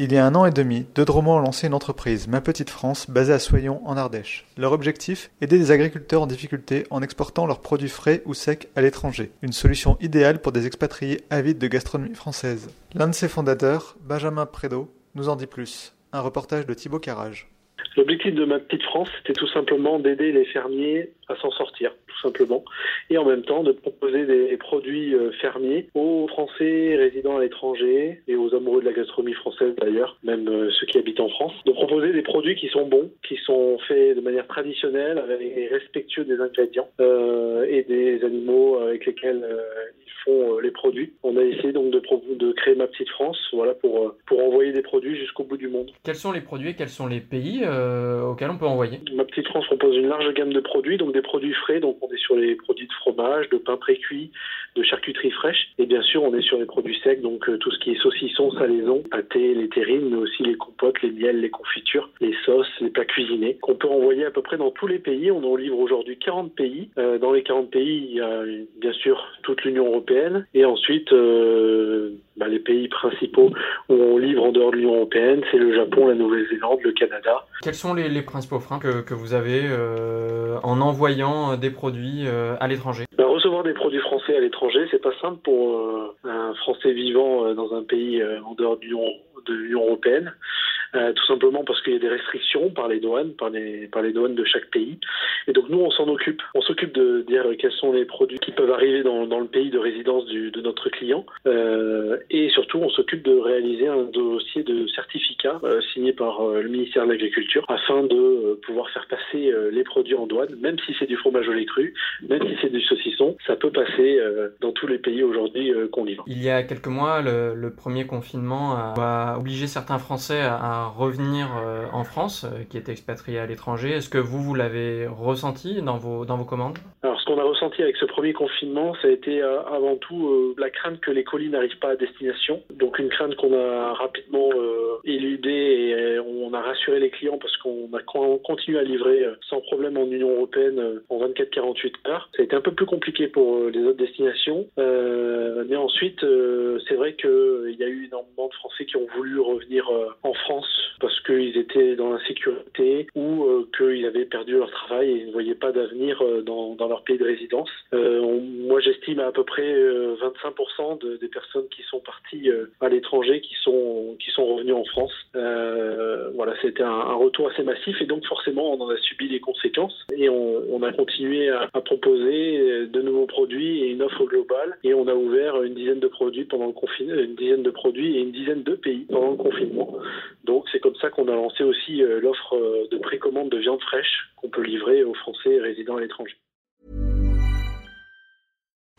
Il y a un an et demi, deux Dromont ont lancé une entreprise, Ma Petite France, basée à Soyon, en Ardèche. Leur objectif Aider des agriculteurs en difficulté en exportant leurs produits frais ou secs à l'étranger. Une solution idéale pour des expatriés avides de gastronomie française. L'un de ses fondateurs, Benjamin Prédo, nous en dit plus. Un reportage de Thibaut Carrage. L'objectif de ma petite France, c'était tout simplement d'aider les fermiers à s'en sortir, tout simplement, et en même temps de proposer des produits euh, fermiers aux Français résidant à l'étranger et aux amoureux de la gastronomie française d'ailleurs, même euh, ceux qui habitent en France, de proposer des produits qui sont bons, qui sont faits de manière traditionnelle, avec respectueux des ingrédients euh, et des animaux avec lesquels ils font les produits. On a essayé donc de, créer ma petite France, voilà, pour envoyer des produits jusqu'au bout du monde. Quels sont les produits Quels sont les pays auxquels on peut envoyer. Ma petite France propose une large gamme de produits, donc des produits frais, donc on est sur les produits de fromage, de pain pré-cuit, de charcuterie fraîche, et bien sûr on est sur les produits secs, donc euh, tout ce qui est saucisson, salaison, pâté, les terrines, mais aussi les compotes, les miels, les confitures, les sauces, les plats cuisinés, qu'on peut envoyer à peu près dans tous les pays. On en livre aujourd'hui 40 pays. Euh, dans les 40 pays, il y a bien sûr toute l'Union européenne, et ensuite euh, bah, les pays principaux où on livre en dehors de l'Union européenne, c'est le Japon, la Nouvelle-Zélande, le Canada. Quels sont les, les principaux freins que, que vous avez euh, en envoyant des produits euh, à l'étranger? Bah, Recevoir des produits français à l'étranger, c'est pas simple pour euh, un Français vivant euh, dans un pays euh, en dehors de l'Union européenne. Euh, tout simplement parce qu'il y a des restrictions par les douanes, par les, par les douanes de chaque pays. Et donc nous, on s'en occupe. On s'occupe de dire quels sont les produits qui peuvent arriver dans, dans le pays de résidence du, de notre client. Euh, et surtout, on s'occupe de réaliser un dossier de certificat euh, signé par euh, le ministère de l'Agriculture afin de euh, pouvoir faire passer euh, les produits en douane, même si c'est du fromage au lait cru, même si c'est du saucisson, ça peut passer dans tous les pays aujourd'hui qu'on livre. Il y a quelques mois, le, le premier confinement a, a obligé certains Français à revenir euh, en France, euh, qui est expatrié à l'étranger. Est-ce que vous, vous l'avez ressenti dans vos, dans vos commandes? Qu'on a ressenti avec ce premier confinement, ça a été euh, avant tout la crainte que les colis n'arrivent pas à destination. Donc, une crainte qu'on a rapidement éludée et on a rassuré les clients parce qu'on a continué à livrer sans problème en Union Européenne en 24-48 heures. Ça a été un peu plus compliqué pour les autres destinations. mais ensuite, c'est vrai qu'il y a eu énormément de Français qui ont voulu revenir en France parce qu'ils étaient dans l'insécurité ou euh, qu'ils avaient perdu leur travail et ne voyaient pas d'avenir euh, dans, leur pays de résidence. Euh, moi, j'estime à peu près 25% de, des personnes qui sont parties à l'étranger qui sont qui sont revenues en France. voilà, c'était un, retour assez massif et donc forcément, on en a subi les conséquences et on, a continué à, à, proposer de nouveaux produits et une offre globale et on a ouvert une dizaine de produits pendant le confinement, une dizaine de produits et une dizaine de pays pendant le confinement. Donc c'est comme ça qu'on a lancé aussi euh, l'offre euh, de précommande de viande fraîche qu'on peut livrer aux Français résidant à l'étranger.